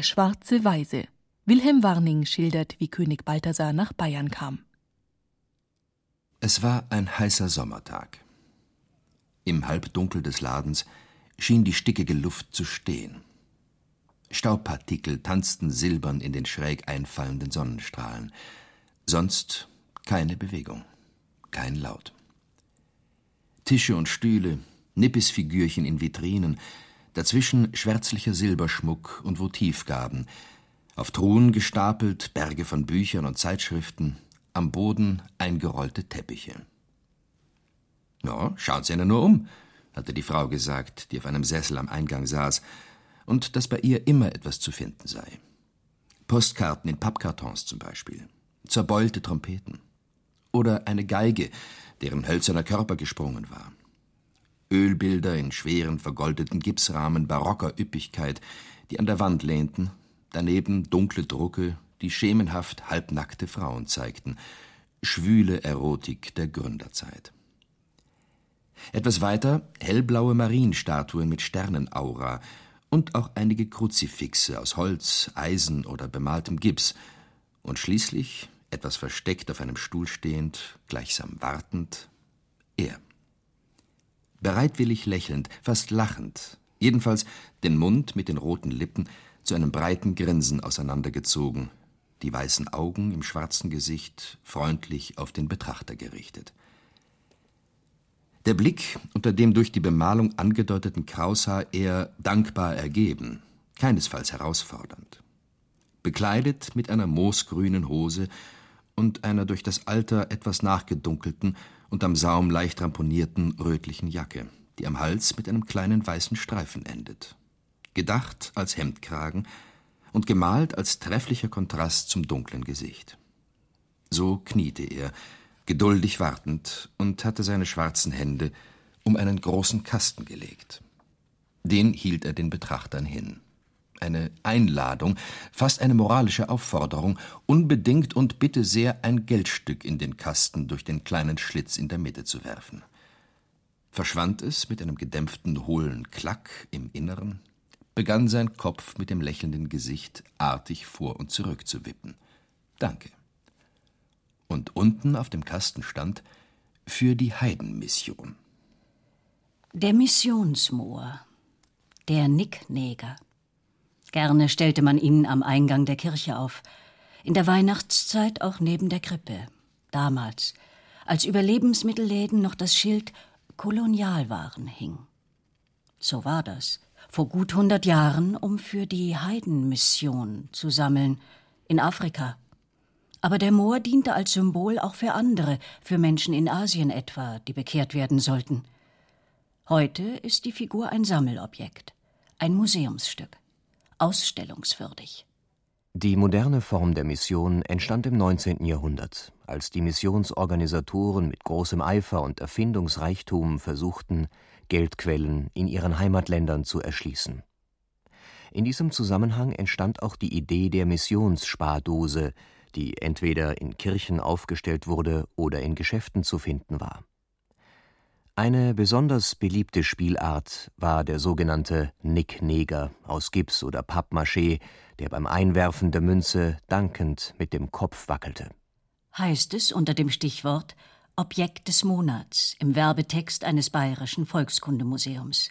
Der schwarze Weise. Wilhelm Warning schildert, wie König Balthasar nach Bayern kam. Es war ein heißer Sommertag. Im Halbdunkel des Ladens schien die stickige Luft zu stehen. Staubpartikel tanzten silbern in den schräg einfallenden Sonnenstrahlen. Sonst keine Bewegung, kein Laut. Tische und Stühle, Nippisfigürchen in Vitrinen, dazwischen schwärzlicher Silberschmuck und Votivgaben, auf Truhen gestapelt Berge von Büchern und Zeitschriften, am Boden eingerollte Teppiche. Ja, schauen Sie nur um, hatte die Frau gesagt, die auf einem Sessel am Eingang saß, und dass bei ihr immer etwas zu finden sei. Postkarten in Pappkartons zum Beispiel, zerbeulte Trompeten oder eine Geige, deren hölzerner Körper gesprungen war. Ölbilder in schweren, vergoldeten Gipsrahmen barocker Üppigkeit, die an der Wand lehnten, daneben dunkle Drucke, die schemenhaft halbnackte Frauen zeigten, schwüle Erotik der Gründerzeit. Etwas weiter hellblaue Marienstatuen mit Sternenaura und auch einige Kruzifixe aus Holz, Eisen oder bemaltem Gips und schließlich etwas versteckt auf einem Stuhl stehend, gleichsam wartend, er. Bereitwillig lächelnd, fast lachend, jedenfalls den Mund mit den roten Lippen zu einem breiten Grinsen auseinandergezogen, die weißen Augen im schwarzen Gesicht freundlich auf den Betrachter gerichtet. Der Blick, unter dem durch die Bemalung angedeuteten Kraushaar eher dankbar ergeben, keinesfalls herausfordernd. Bekleidet mit einer moosgrünen Hose und einer durch das Alter etwas nachgedunkelten und am Saum leicht ramponierten rötlichen Jacke, die am Hals mit einem kleinen weißen Streifen endet. Gedacht als Hemdkragen und gemalt als trefflicher Kontrast zum dunklen Gesicht. So kniete er, geduldig wartend, und hatte seine schwarzen Hände um einen großen Kasten gelegt. Den hielt er den Betrachtern hin eine Einladung, fast eine moralische Aufforderung, unbedingt und bitte sehr ein Geldstück in den Kasten durch den kleinen Schlitz in der Mitte zu werfen. Verschwand es mit einem gedämpften, hohlen Klack im Inneren, begann sein Kopf mit dem lächelnden Gesicht artig vor und zurück zu wippen. Danke. Und unten auf dem Kasten stand für die Heidenmission. Der Missionsmoor, der Nickneger. Gerne stellte man ihn am Eingang der Kirche auf, in der Weihnachtszeit auch neben der Krippe. Damals, als über Lebensmittelläden noch das Schild Kolonialwaren hing. So war das, vor gut hundert Jahren, um für die Heidenmission zu sammeln, in Afrika. Aber der Moor diente als Symbol auch für andere, für Menschen in Asien etwa, die bekehrt werden sollten. Heute ist die Figur ein Sammelobjekt, ein Museumsstück ausstellungswürdig. Die moderne Form der Mission entstand im 19. Jahrhundert, als die Missionsorganisatoren mit großem Eifer und Erfindungsreichtum versuchten, Geldquellen in ihren Heimatländern zu erschließen. In diesem Zusammenhang entstand auch die Idee der Missionsspardose, die entweder in Kirchen aufgestellt wurde oder in Geschäften zu finden war. Eine besonders beliebte Spielart war der sogenannte Nickneger aus Gips oder Pappmaché, der beim Einwerfen der Münze dankend mit dem Kopf wackelte. Heißt es unter dem Stichwort Objekt des Monats im Werbetext eines bayerischen Volkskundemuseums.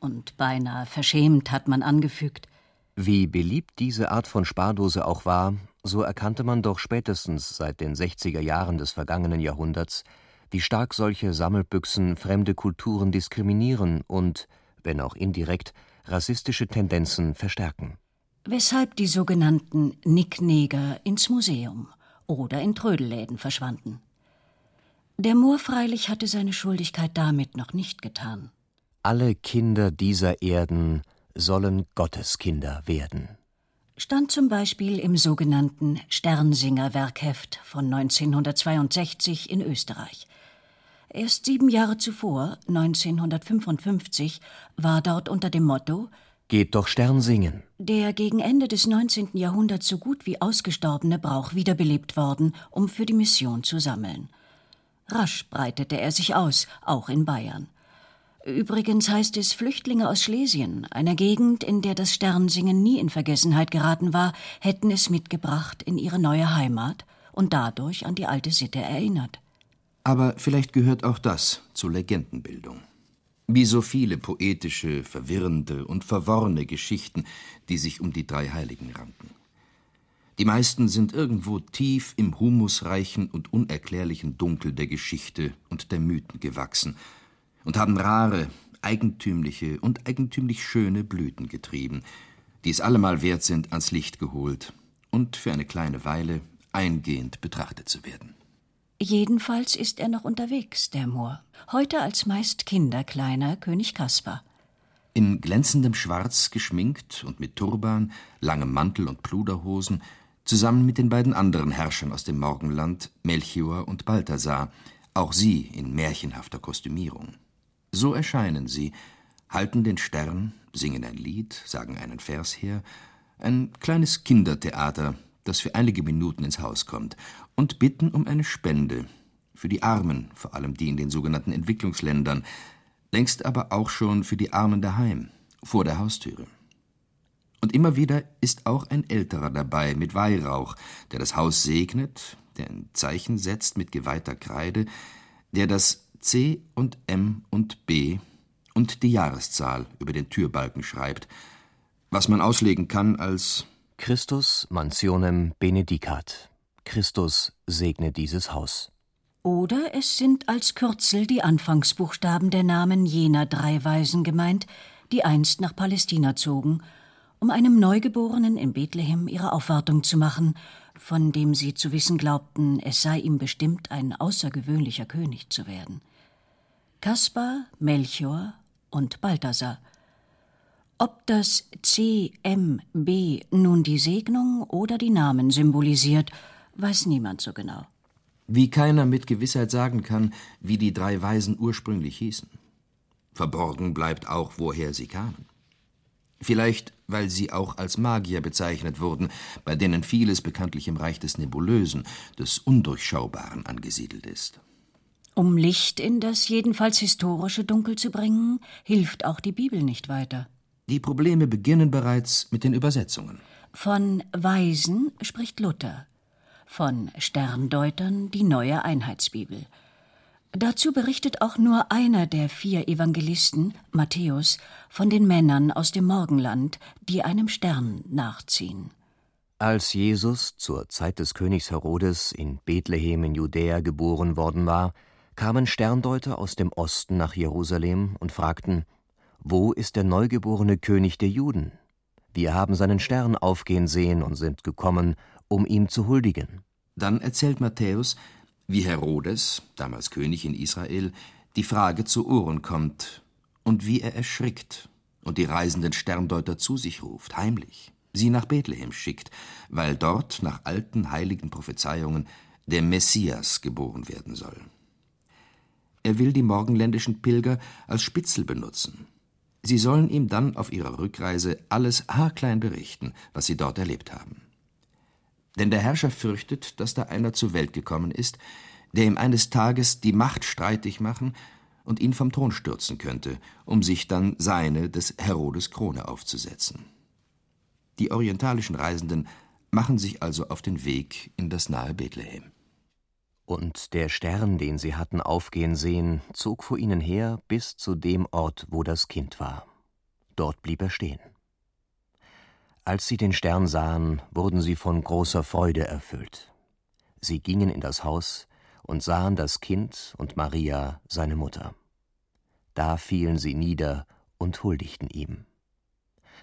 Und beinahe verschämt hat man angefügt. Wie beliebt diese Art von Spardose auch war, so erkannte man doch spätestens seit den 60er Jahren des vergangenen Jahrhunderts, wie stark solche Sammelbüchsen fremde Kulturen diskriminieren und, wenn auch indirekt, rassistische Tendenzen verstärken. Weshalb die sogenannten Nickneger ins Museum oder in Trödelläden verschwanden. Der Moor freilich hatte seine Schuldigkeit damit noch nicht getan. alle Kinder dieser Erden sollen Gotteskinder werden. Stand zum Beispiel im sogenannten Sternsinger Werkheft von 1962 in Österreich. Erst sieben Jahre zuvor, 1955, war dort unter dem Motto Geht doch Stern singen. Der gegen Ende des 19. Jahrhunderts so gut wie ausgestorbene Brauch wiederbelebt worden, um für die Mission zu sammeln. Rasch breitete er sich aus, auch in Bayern. Übrigens heißt es, Flüchtlinge aus Schlesien, einer Gegend, in der das Sternsingen nie in Vergessenheit geraten war, hätten es mitgebracht in ihre neue Heimat und dadurch an die alte Sitte erinnert. Aber vielleicht gehört auch das zur Legendenbildung. Wie so viele poetische, verwirrende und verworrene Geschichten, die sich um die drei Heiligen ranken. Die meisten sind irgendwo tief im humusreichen und unerklärlichen Dunkel der Geschichte und der Mythen gewachsen und haben rare, eigentümliche und eigentümlich schöne Blüten getrieben, die es allemal wert sind, ans Licht geholt und für eine kleine Weile eingehend betrachtet zu werden. Jedenfalls ist er noch unterwegs, der Moor. Heute als meist kinderkleiner König Kaspar. In glänzendem Schwarz geschminkt und mit Turban, langem Mantel und Pluderhosen, zusammen mit den beiden anderen Herrschern aus dem Morgenland, Melchior und Balthasar, auch sie in märchenhafter Kostümierung. So erscheinen sie, halten den Stern, singen ein Lied, sagen einen Vers her, ein kleines Kindertheater, das für einige Minuten ins Haus kommt, und bitten um eine Spende für die Armen, vor allem die in den sogenannten Entwicklungsländern, längst aber auch schon für die Armen daheim, vor der Haustüre. Und immer wieder ist auch ein Älterer dabei mit Weihrauch, der das Haus segnet, der ein Zeichen setzt mit geweihter Kreide, der das C und M und B und die Jahreszahl über den Türbalken schreibt, was man auslegen kann als Christus mansionem benedicat. Christus segne dieses Haus. Oder es sind als Kürzel die Anfangsbuchstaben der Namen jener drei Weisen gemeint, die einst nach Palästina zogen, um einem Neugeborenen in Bethlehem ihre Aufwartung zu machen, von dem sie zu wissen glaubten, es sei ihm bestimmt, ein außergewöhnlicher König zu werden. Kaspar, Melchior und Balthasar – ob das CMB nun die Segnung oder die Namen symbolisiert, weiß niemand so genau. Wie keiner mit Gewissheit sagen kann, wie die drei Weisen ursprünglich hießen. Verborgen bleibt auch, woher sie kamen. Vielleicht, weil sie auch als Magier bezeichnet wurden, bei denen vieles bekanntlich im Reich des Nebulösen, des Undurchschaubaren angesiedelt ist. Um Licht in das jedenfalls historische Dunkel zu bringen, hilft auch die Bibel nicht weiter. Die Probleme beginnen bereits mit den Übersetzungen. Von Weisen spricht Luther, von Sterndeutern die neue Einheitsbibel. Dazu berichtet auch nur einer der vier Evangelisten, Matthäus, von den Männern aus dem Morgenland, die einem Stern nachziehen. Als Jesus zur Zeit des Königs Herodes in Bethlehem in Judäa geboren worden war, kamen Sterndeuter aus dem Osten nach Jerusalem und fragten wo ist der neugeborene König der Juden? Wir haben seinen Stern aufgehen sehen und sind gekommen, um ihm zu huldigen. Dann erzählt Matthäus, wie Herodes, damals König in Israel, die Frage zu Ohren kommt und wie er erschrickt und die reisenden Sterndeuter zu sich ruft, heimlich, sie nach Bethlehem schickt, weil dort nach alten heiligen Prophezeiungen der Messias geboren werden soll. Er will die morgenländischen Pilger als Spitzel benutzen, Sie sollen ihm dann auf ihrer Rückreise alles haarklein berichten, was sie dort erlebt haben. Denn der Herrscher fürchtet, dass da einer zur Welt gekommen ist, der ihm eines Tages die Macht streitig machen und ihn vom Thron stürzen könnte, um sich dann seine des Herodes Krone aufzusetzen. Die orientalischen Reisenden machen sich also auf den Weg in das nahe Bethlehem. Und der Stern, den sie hatten aufgehen sehen, zog vor ihnen her bis zu dem Ort, wo das Kind war. Dort blieb er stehen. Als sie den Stern sahen, wurden sie von großer Freude erfüllt. Sie gingen in das Haus und sahen das Kind und Maria, seine Mutter. Da fielen sie nieder und huldigten ihm.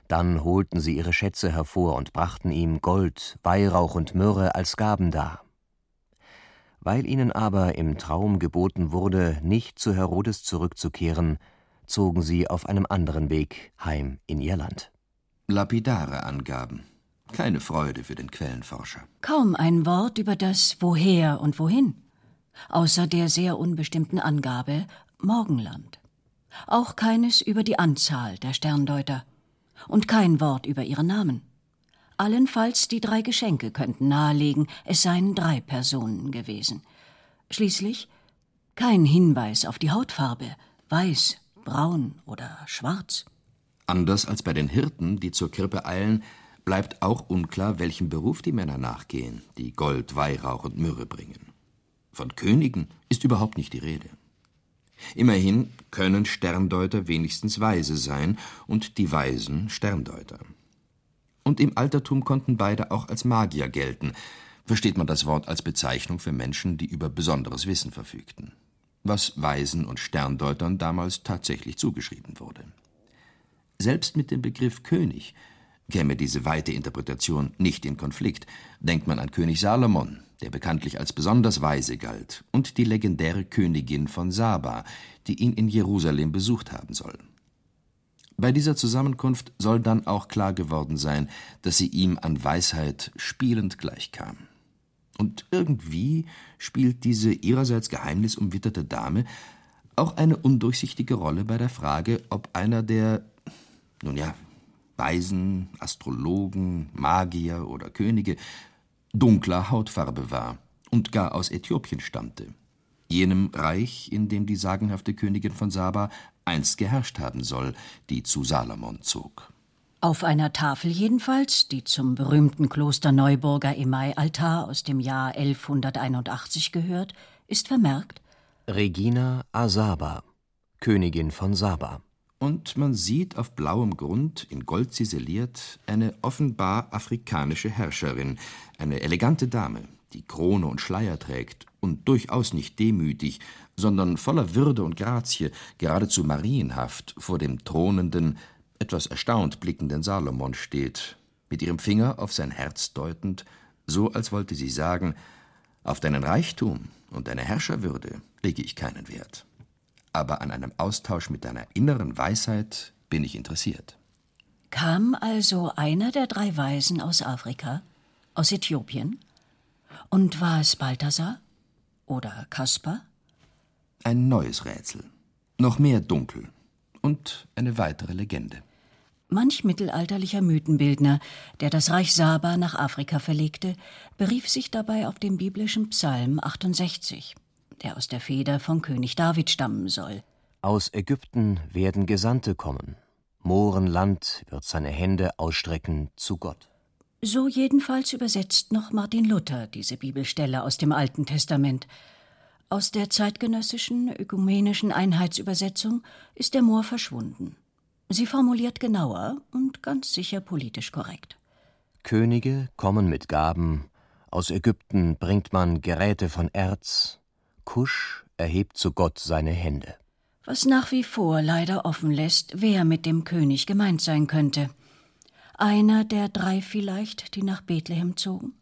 Dann holten sie ihre Schätze hervor und brachten ihm Gold, Weihrauch und Myrrhe als Gaben dar. Weil ihnen aber im Traum geboten wurde, nicht zu Herodes zurückzukehren, zogen sie auf einem anderen Weg heim in ihr Land. Lapidare Angaben. Keine Freude für den Quellenforscher. Kaum ein Wort über das Woher und Wohin, außer der sehr unbestimmten Angabe Morgenland. Auch keines über die Anzahl der Sterndeuter und kein Wort über ihre Namen. Allenfalls die drei Geschenke könnten nahelegen, es seien drei Personen gewesen. Schließlich kein Hinweis auf die Hautfarbe, weiß, braun oder schwarz. Anders als bei den Hirten, die zur Krippe eilen, bleibt auch unklar, welchem Beruf die Männer nachgehen, die Gold, Weihrauch und Myrrhe bringen. Von Königen ist überhaupt nicht die Rede. Immerhin können Sterndeuter wenigstens Weise sein und die Weisen Sterndeuter. Und im Altertum konnten beide auch als Magier gelten, versteht man das Wort als Bezeichnung für Menschen, die über besonderes Wissen verfügten, was Weisen und Sterndeutern damals tatsächlich zugeschrieben wurde. Selbst mit dem Begriff König käme diese weite Interpretation nicht in Konflikt. Denkt man an König Salomon, der bekanntlich als besonders weise galt, und die legendäre Königin von Saba, die ihn in Jerusalem besucht haben soll. Bei dieser Zusammenkunft soll dann auch klar geworden sein, dass sie ihm an Weisheit spielend gleichkam. Und irgendwie spielt diese ihrerseits geheimnisumwitterte Dame auch eine undurchsichtige Rolle bei der Frage, ob einer der, nun ja, Weisen, Astrologen, Magier oder Könige dunkler Hautfarbe war und gar aus Äthiopien stammte, jenem Reich, in dem die sagenhafte Königin von Saba einst geherrscht haben soll, die zu Salomon zog. Auf einer Tafel jedenfalls, die zum berühmten Kloster Neuburger Emai-Altar aus dem Jahr 1181 gehört, ist vermerkt Regina Asaba, Königin von Saba und man sieht auf blauem Grund, in Gold ziseliert, eine offenbar afrikanische Herrscherin, eine elegante Dame, die Krone und Schleier trägt und durchaus nicht demütig, sondern voller Würde und Grazie, geradezu marienhaft vor dem thronenden, etwas erstaunt blickenden Salomon steht, mit ihrem Finger auf sein Herz deutend, so als wollte sie sagen, auf deinen Reichtum und deine Herrscherwürde lege ich keinen Wert aber an einem Austausch mit deiner inneren Weisheit bin ich interessiert. Kam also einer der drei Weisen aus Afrika, aus Äthiopien? Und war es Balthasar oder Kaspar? Ein neues Rätsel, noch mehr dunkel und eine weitere Legende. Manch mittelalterlicher Mythenbildner, der das Reich Saba nach Afrika verlegte, berief sich dabei auf den biblischen Psalm 68 der aus der Feder von König David stammen soll. Aus Ägypten werden Gesandte kommen. Mohrenland wird seine Hände ausstrecken zu Gott. So jedenfalls übersetzt noch Martin Luther diese Bibelstelle aus dem Alten Testament. Aus der zeitgenössischen ökumenischen Einheitsübersetzung ist der Moor verschwunden. Sie formuliert genauer und ganz sicher politisch korrekt. Könige kommen mit Gaben, aus Ägypten bringt man Geräte von Erz, Kusch erhebt zu Gott seine Hände. Was nach wie vor leider offen lässt, wer mit dem König gemeint sein könnte. Einer der drei vielleicht, die nach Bethlehem zogen?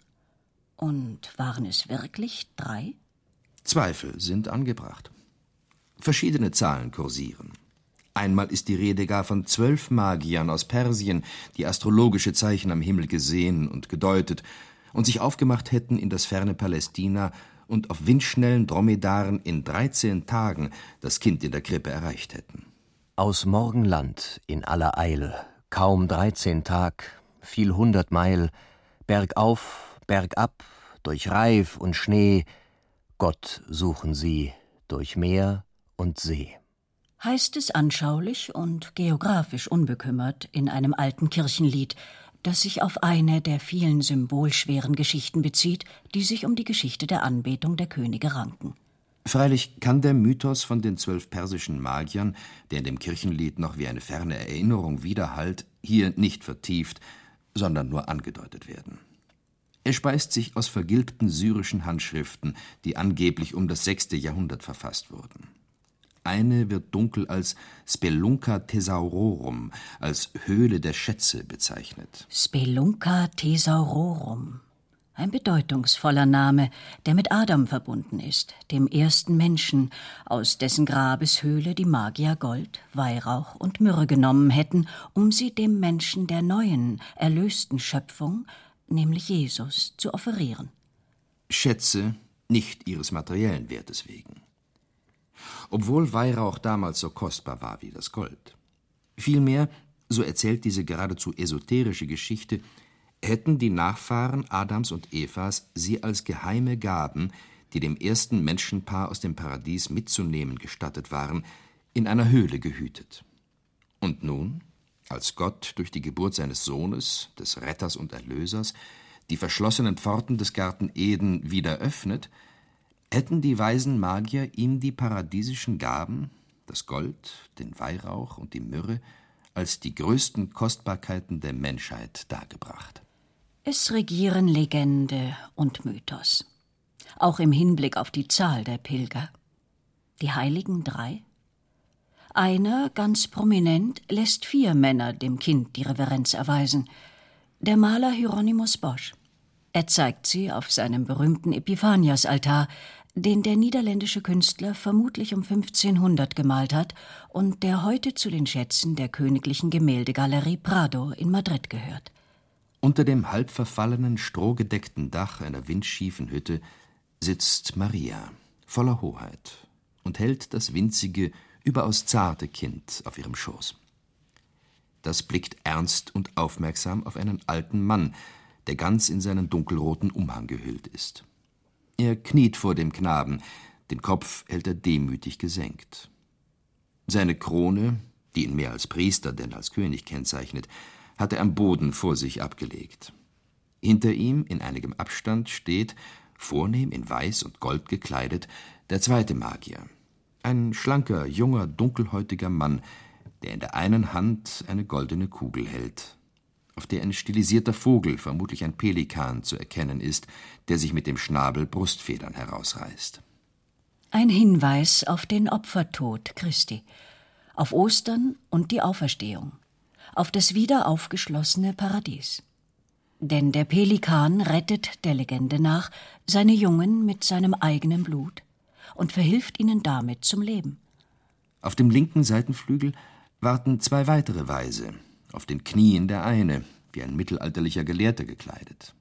Und waren es wirklich drei? Zweifel sind angebracht. Verschiedene Zahlen kursieren. Einmal ist die Rede gar von zwölf Magiern aus Persien, die astrologische Zeichen am Himmel gesehen und gedeutet und sich aufgemacht hätten in das ferne Palästina, und auf windschnellen Dromedaren in dreizehn Tagen das Kind in der Krippe erreicht hätten. Aus Morgenland in aller Eil, kaum dreizehn Tag, viel hundert Meil, bergauf, bergab, durch Reif und Schnee, Gott suchen sie durch Meer und See. Heißt es anschaulich und geografisch unbekümmert in einem alten Kirchenlied, das sich auf eine der vielen symbolschweren Geschichten bezieht, die sich um die Geschichte der Anbetung der Könige ranken. Freilich kann der Mythos von den zwölf persischen Magiern, der in dem Kirchenlied noch wie eine ferne Erinnerung widerhallt, hier nicht vertieft, sondern nur angedeutet werden. Er speist sich aus vergilbten syrischen Handschriften, die angeblich um das sechste Jahrhundert verfasst wurden. Eine wird dunkel als Spelunca Thesaurorum, als Höhle der Schätze bezeichnet. Spelunca Thesaurorum. Ein bedeutungsvoller Name, der mit Adam verbunden ist, dem ersten Menschen, aus dessen Grabeshöhle die Magier Gold, Weihrauch und Myrrhe genommen hätten, um sie dem Menschen der neuen, erlösten Schöpfung, nämlich Jesus, zu offerieren. Schätze nicht ihres materiellen Wertes wegen. Obwohl Weihrauch damals so kostbar war wie das Gold. Vielmehr, so erzählt diese geradezu esoterische Geschichte, hätten die Nachfahren Adams und Evas sie als geheime Gaben, die dem ersten Menschenpaar aus dem Paradies mitzunehmen gestattet waren, in einer Höhle gehütet. Und nun, als Gott durch die Geburt seines Sohnes, des Retters und Erlösers, die verschlossenen Pforten des Garten Eden wieder öffnet, hätten die weisen Magier ihm die paradiesischen Gaben, das Gold, den Weihrauch und die Myrrhe, als die größten Kostbarkeiten der Menschheit dargebracht. Es regieren Legende und Mythos, auch im Hinblick auf die Zahl der Pilger. Die heiligen drei? Einer, ganz prominent, lässt vier Männer dem Kind die Reverenz erweisen. Der Maler Hieronymus Bosch. Er zeigt sie auf seinem berühmten Epiphanias-Altar, den der niederländische Künstler vermutlich um 1500 gemalt hat und der heute zu den Schätzen der Königlichen Gemäldegalerie Prado in Madrid gehört. Unter dem halb verfallenen, strohgedeckten Dach einer windschiefen Hütte sitzt Maria, voller Hoheit, und hält das winzige, überaus zarte Kind auf ihrem Schoß. Das blickt ernst und aufmerksam auf einen alten Mann, der ganz in seinen dunkelroten Umhang gehüllt ist. Er kniet vor dem Knaben, den Kopf hält er demütig gesenkt. Seine Krone, die ihn mehr als Priester denn als König kennzeichnet, hat er am Boden vor sich abgelegt. Hinter ihm, in einigem Abstand, steht, vornehm in Weiß und Gold gekleidet, der zweite Magier. Ein schlanker, junger, dunkelhäutiger Mann, der in der einen Hand eine goldene Kugel hält, auf der ein stilisierter Vogel, vermutlich ein Pelikan, zu erkennen ist, der sich mit dem Schnabel Brustfedern herausreißt. Ein Hinweis auf den Opfertod Christi, auf Ostern und die Auferstehung auf das wieder aufgeschlossene Paradies. Denn der Pelikan rettet der Legende nach seine Jungen mit seinem eigenen Blut und verhilft ihnen damit zum Leben. Auf dem linken Seitenflügel warten zwei weitere Weise, auf den Knien der eine, wie ein mittelalterlicher Gelehrter gekleidet.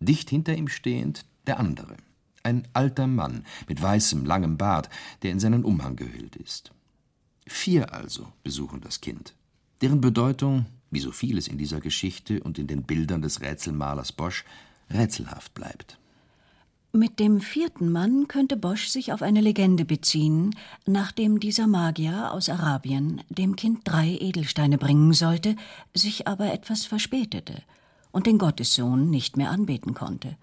Dicht hinter ihm stehend der andere, ein alter Mann mit weißem, langem Bart, der in seinen Umhang gehüllt ist. Vier also besuchen das Kind deren Bedeutung, wie so vieles in dieser Geschichte und in den Bildern des Rätselmalers Bosch, rätselhaft bleibt. Mit dem vierten Mann könnte Bosch sich auf eine Legende beziehen, nachdem dieser Magier aus Arabien dem Kind drei Edelsteine bringen sollte, sich aber etwas verspätete und den Gottessohn nicht mehr anbeten konnte.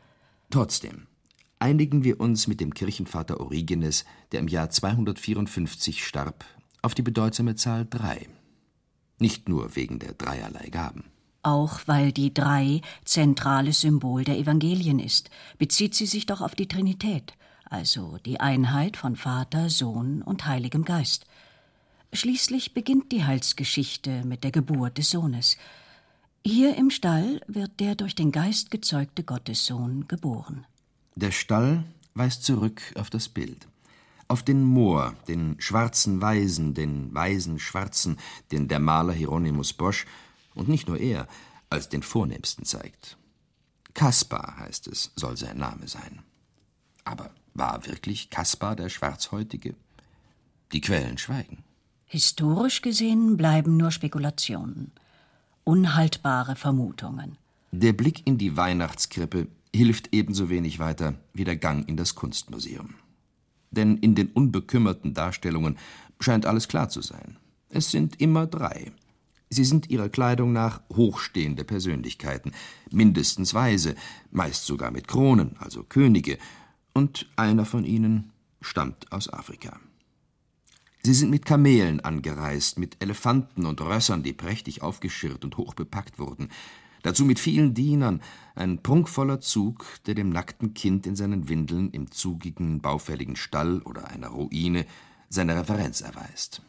Trotzdem einigen wir uns mit dem Kirchenvater Origenes, der im Jahr 254 starb, auf die bedeutsame Zahl drei. Nicht nur wegen der dreierlei Gaben. Auch weil die Drei zentrales Symbol der Evangelien ist, bezieht sie sich doch auf die Trinität, also die Einheit von Vater, Sohn und Heiligem Geist. Schließlich beginnt die Heilsgeschichte mit der Geburt des Sohnes. Hier im Stall wird der durch den Geist gezeugte Gottessohn geboren. Der Stall weist zurück auf das Bild auf den Moor, den schwarzen Weisen, den weisen Schwarzen, den der Maler Hieronymus Bosch, und nicht nur er, als den vornehmsten zeigt. Kaspar, heißt es, soll sein Name sein. Aber war wirklich Kaspar der Schwarzhäutige? Die Quellen schweigen. Historisch gesehen bleiben nur Spekulationen, unhaltbare Vermutungen. Der Blick in die Weihnachtskrippe hilft ebenso wenig weiter wie der Gang in das Kunstmuseum denn in den unbekümmerten Darstellungen scheint alles klar zu sein. Es sind immer drei. Sie sind ihrer Kleidung nach hochstehende Persönlichkeiten, mindestens Weise, meist sogar mit Kronen, also Könige, und einer von ihnen stammt aus Afrika. Sie sind mit Kamelen angereist, mit Elefanten und Rössern, die prächtig aufgeschirrt und hochbepackt wurden, Dazu mit vielen Dienern, ein prunkvoller Zug, der dem nackten Kind in seinen Windeln im zugigen, baufälligen Stall oder einer Ruine seine Referenz erweist.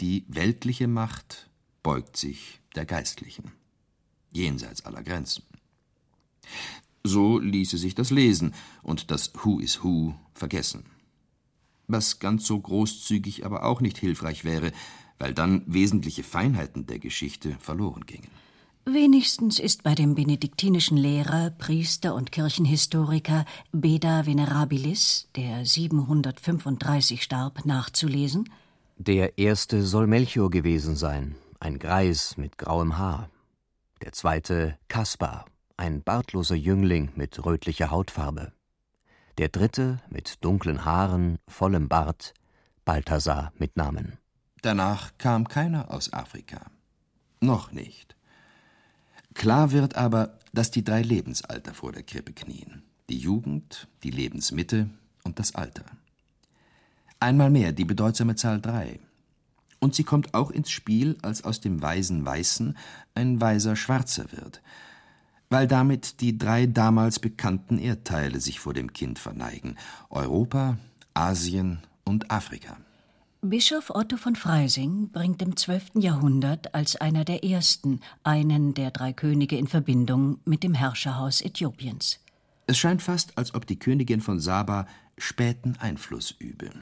Die weltliche Macht beugt sich der geistlichen, jenseits aller Grenzen. So ließe sich das Lesen und das Who is Who vergessen. Was ganz so großzügig aber auch nicht hilfreich wäre, weil dann wesentliche Feinheiten der Geschichte verloren gingen. Wenigstens ist bei dem benediktinischen Lehrer, Priester und Kirchenhistoriker Beda Venerabilis, der 735 starb, nachzulesen. Der erste soll Melchior gewesen sein, ein Greis mit grauem Haar. Der zweite Kaspar, ein bartloser Jüngling mit rötlicher Hautfarbe. Der dritte mit dunklen Haaren, vollem Bart, Balthasar mit Namen. Danach kam keiner aus Afrika. Noch nicht. Klar wird aber, dass die drei Lebensalter vor der Krippe knien. Die Jugend, die Lebensmitte und das Alter. Einmal mehr die bedeutsame Zahl drei. Und sie kommt auch ins Spiel, als aus dem weisen Weißen ein weiser Schwarzer wird, weil damit die drei damals bekannten Erdteile sich vor dem Kind verneigen Europa, Asien und Afrika. Bischof Otto von Freising bringt im 12. Jahrhundert als einer der ersten einen der drei Könige in Verbindung mit dem Herrscherhaus Äthiopiens. Es scheint fast, als ob die Königin von Saba späten Einfluss übe.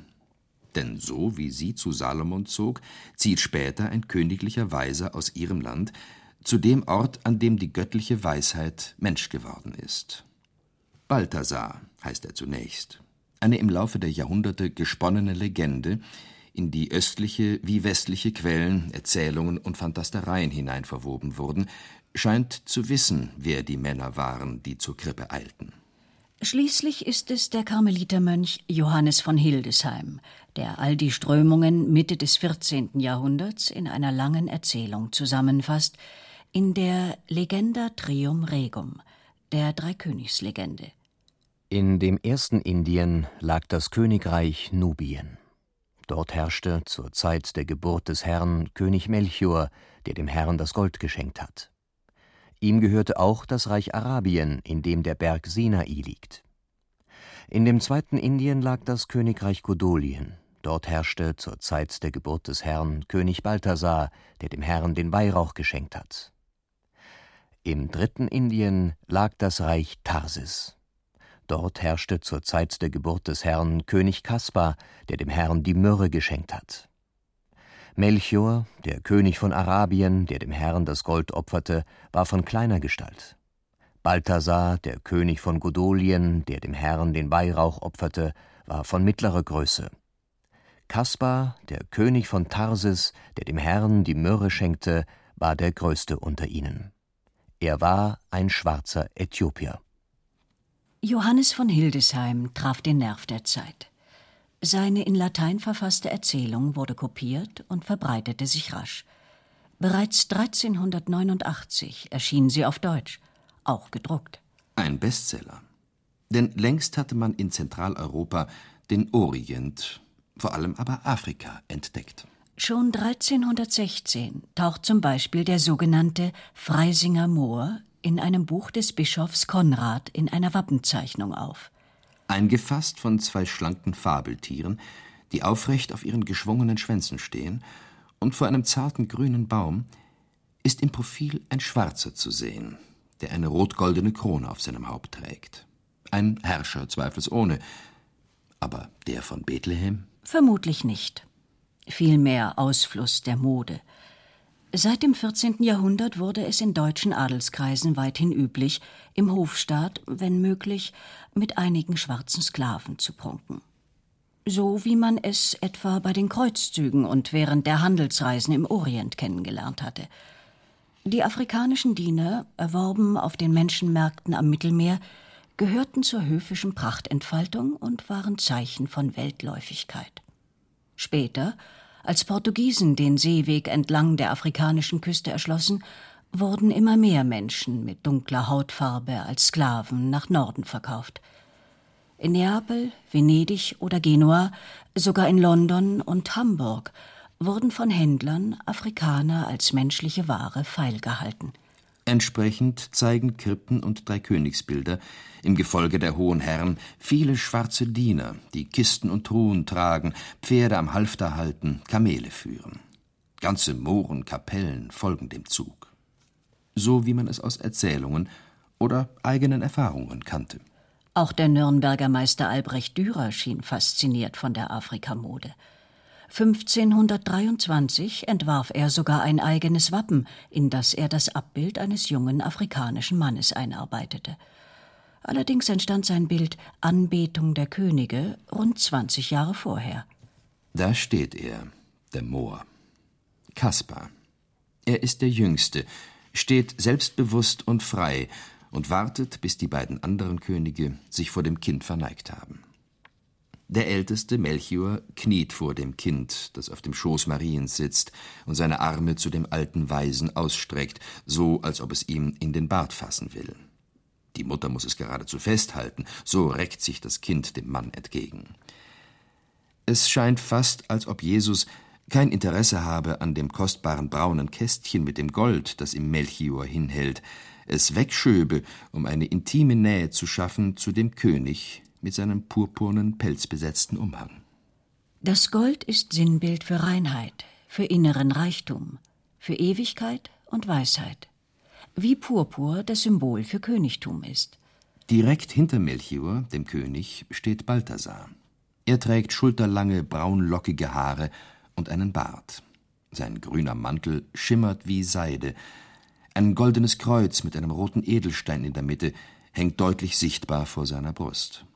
Denn so wie sie zu Salomon zog, zieht später ein königlicher Weiser aus ihrem Land zu dem Ort, an dem die göttliche Weisheit Mensch geworden ist. Balthasar heißt er zunächst. Eine im Laufe der Jahrhunderte gesponnene Legende, in die östliche wie westliche Quellen, Erzählungen und Fantastereien hinein verwoben wurden, scheint zu wissen, wer die Männer waren, die zur Krippe eilten. Schließlich ist es der Karmelitermönch Johannes von Hildesheim, der all die Strömungen Mitte des 14. Jahrhunderts in einer langen Erzählung zusammenfasst, in der Legenda Trium Regum, der Dreikönigslegende. In dem ersten Indien lag das Königreich Nubien. Dort herrschte zur Zeit der Geburt des Herrn König Melchior, der dem Herrn das Gold geschenkt hat. Ihm gehörte auch das Reich Arabien, in dem der Berg Sinai liegt. In dem zweiten Indien lag das Königreich Godolien. Dort herrschte zur Zeit der Geburt des Herrn König Balthasar, der dem Herrn den Weihrauch geschenkt hat. Im dritten Indien lag das Reich Tarsis. Dort herrschte zur Zeit der Geburt des Herrn König Kaspar, der dem Herrn die Myrrhe geschenkt hat. Melchior, der König von Arabien, der dem Herrn das Gold opferte, war von kleiner Gestalt. Balthasar, der König von Godolien, der dem Herrn den Weihrauch opferte, war von mittlerer Größe. Kaspar, der König von Tarsis, der dem Herrn die Myrrhe schenkte, war der größte unter ihnen. Er war ein schwarzer Äthiopier. Johannes von Hildesheim traf den Nerv der Zeit. Seine in Latein verfasste Erzählung wurde kopiert und verbreitete sich rasch. Bereits 1389 erschien sie auf Deutsch, auch gedruckt. Ein Bestseller. Denn längst hatte man in Zentraleuropa den Orient, vor allem aber Afrika, entdeckt. Schon 1316 taucht zum Beispiel der sogenannte Freisinger Moor in einem Buch des Bischofs Konrad in einer Wappenzeichnung auf. Eingefasst von zwei schlanken Fabeltieren, die aufrecht auf ihren geschwungenen Schwänzen stehen, und vor einem zarten grünen Baum ist im Profil ein Schwarzer zu sehen, der eine rot-goldene Krone auf seinem Haupt trägt. Ein Herrscher zweifelsohne. Aber der von Bethlehem? Vermutlich nicht. Vielmehr Ausfluss der Mode. Seit dem 14. Jahrhundert wurde es in deutschen Adelskreisen weithin üblich, im Hofstaat, wenn möglich, mit einigen schwarzen Sklaven zu prunken. So wie man es etwa bei den Kreuzzügen und während der Handelsreisen im Orient kennengelernt hatte. Die afrikanischen Diener, erworben auf den Menschenmärkten am Mittelmeer, gehörten zur höfischen Prachtentfaltung und waren Zeichen von Weltläufigkeit. Später als Portugiesen den Seeweg entlang der afrikanischen Küste erschlossen, wurden immer mehr Menschen mit dunkler Hautfarbe als Sklaven nach Norden verkauft. In Neapel, Venedig oder Genua, sogar in London und Hamburg wurden von Händlern Afrikaner als menschliche Ware feilgehalten. Entsprechend zeigen Krippen und Dreikönigsbilder im Gefolge der hohen Herren viele schwarze Diener, die Kisten und Truhen tragen, Pferde am Halfter halten, Kamele führen. Ganze Mohren, Kapellen folgen dem Zug. So wie man es aus Erzählungen oder eigenen Erfahrungen kannte. Auch der Nürnberger Meister Albrecht Dürer schien fasziniert von der Afrikamode. 1523 entwarf er sogar ein eigenes Wappen, in das er das Abbild eines jungen afrikanischen Mannes einarbeitete. Allerdings entstand sein Bild Anbetung der Könige rund 20 Jahre vorher. Da steht er, der Moor. Kaspar. Er ist der Jüngste, steht selbstbewusst und frei und wartet, bis die beiden anderen Könige sich vor dem Kind verneigt haben. Der älteste, Melchior, kniet vor dem Kind, das auf dem Schoß Mariens sitzt und seine Arme zu dem alten Weisen ausstreckt, so als ob es ihm in den Bart fassen will. Die Mutter muss es geradezu festhalten, so reckt sich das Kind dem Mann entgegen. Es scheint fast, als ob Jesus kein Interesse habe an dem kostbaren braunen Kästchen mit dem Gold, das ihm Melchior hinhält, es wegschöbe, um eine intime Nähe zu schaffen zu dem König mit seinem purpurnen, pelzbesetzten Umhang. Das Gold ist Sinnbild für Reinheit, für inneren Reichtum, für Ewigkeit und Weisheit. Wie Purpur das Symbol für Königtum ist. Direkt hinter Melchior, dem König, steht Balthasar. Er trägt schulterlange, braunlockige Haare und einen Bart. Sein grüner Mantel schimmert wie Seide. Ein goldenes Kreuz mit einem roten Edelstein in der Mitte hängt deutlich sichtbar vor seiner Brust.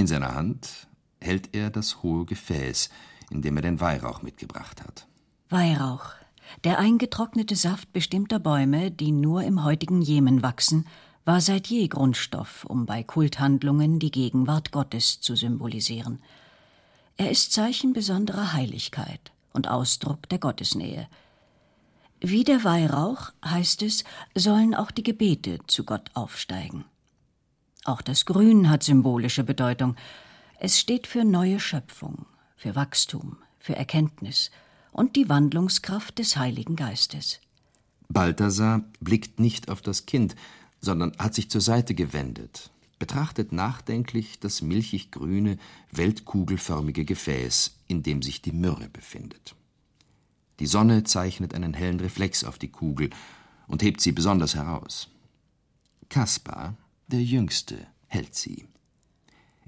In seiner Hand hält er das hohe Gefäß, in dem er den Weihrauch mitgebracht hat. Weihrauch, der eingetrocknete Saft bestimmter Bäume, die nur im heutigen Jemen wachsen, war seit je Grundstoff, um bei Kulthandlungen die Gegenwart Gottes zu symbolisieren. Er ist Zeichen besonderer Heiligkeit und Ausdruck der Gottesnähe. Wie der Weihrauch, heißt es, sollen auch die Gebete zu Gott aufsteigen. Auch das Grün hat symbolische Bedeutung. Es steht für neue Schöpfung, für Wachstum, für Erkenntnis und die Wandlungskraft des Heiligen Geistes. Balthasar blickt nicht auf das Kind, sondern hat sich zur Seite gewendet, betrachtet nachdenklich das milchig grüne, weltkugelförmige Gefäß, in dem sich die Myrrhe befindet. Die Sonne zeichnet einen hellen Reflex auf die Kugel und hebt sie besonders heraus. Kaspar, der Jüngste hält sie.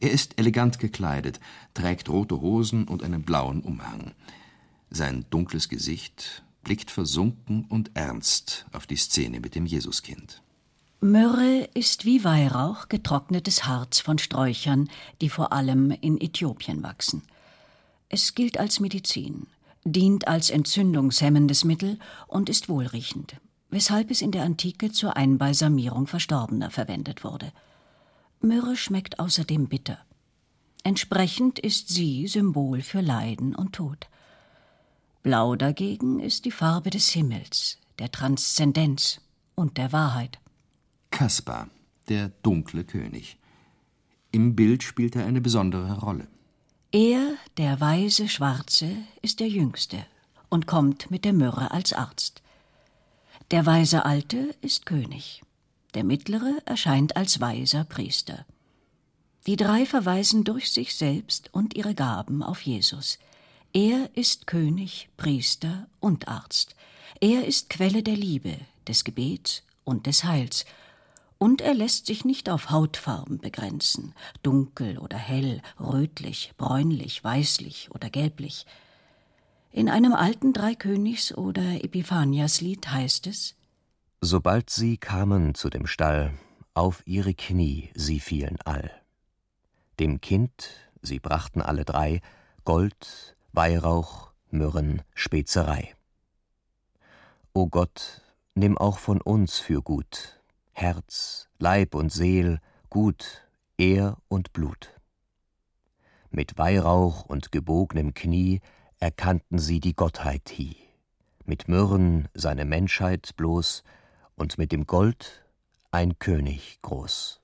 Er ist elegant gekleidet, trägt rote Hosen und einen blauen Umhang. Sein dunkles Gesicht blickt versunken und ernst auf die Szene mit dem Jesuskind. Myrrhe ist wie Weihrauch getrocknetes Harz von Sträuchern, die vor allem in Äthiopien wachsen. Es gilt als Medizin, dient als entzündungshemmendes Mittel und ist wohlriechend weshalb es in der Antike zur Einbalsamierung Verstorbener verwendet wurde. Myrrhe schmeckt außerdem bitter. Entsprechend ist sie Symbol für Leiden und Tod. Blau dagegen ist die Farbe des Himmels, der Transzendenz und der Wahrheit. Kaspar, der dunkle König. Im Bild spielt er eine besondere Rolle. Er, der weise Schwarze, ist der Jüngste und kommt mit der Myrrhe als Arzt. Der weise Alte ist König, der Mittlere erscheint als weiser Priester. Die drei verweisen durch sich selbst und ihre Gaben auf Jesus. Er ist König, Priester und Arzt. Er ist Quelle der Liebe, des Gebets und des Heils. Und er lässt sich nicht auf Hautfarben begrenzen, dunkel oder hell, rötlich, bräunlich, weißlich oder gelblich. In einem alten Dreikönigs- oder Epiphaniaslied heißt es: Sobald sie kamen zu dem Stall, auf ihre Knie sie fielen all. Dem Kind, sie brachten alle drei, Gold, Weihrauch, Myrrhen, Spezerei. O Gott, nimm auch von uns für gut, Herz, Leib und Seel, Gut, Ehr und Blut. Mit Weihrauch und gebognem Knie erkannten sie die Gottheit hie, mit Myrrhen seine Menschheit bloß und mit dem Gold ein König groß.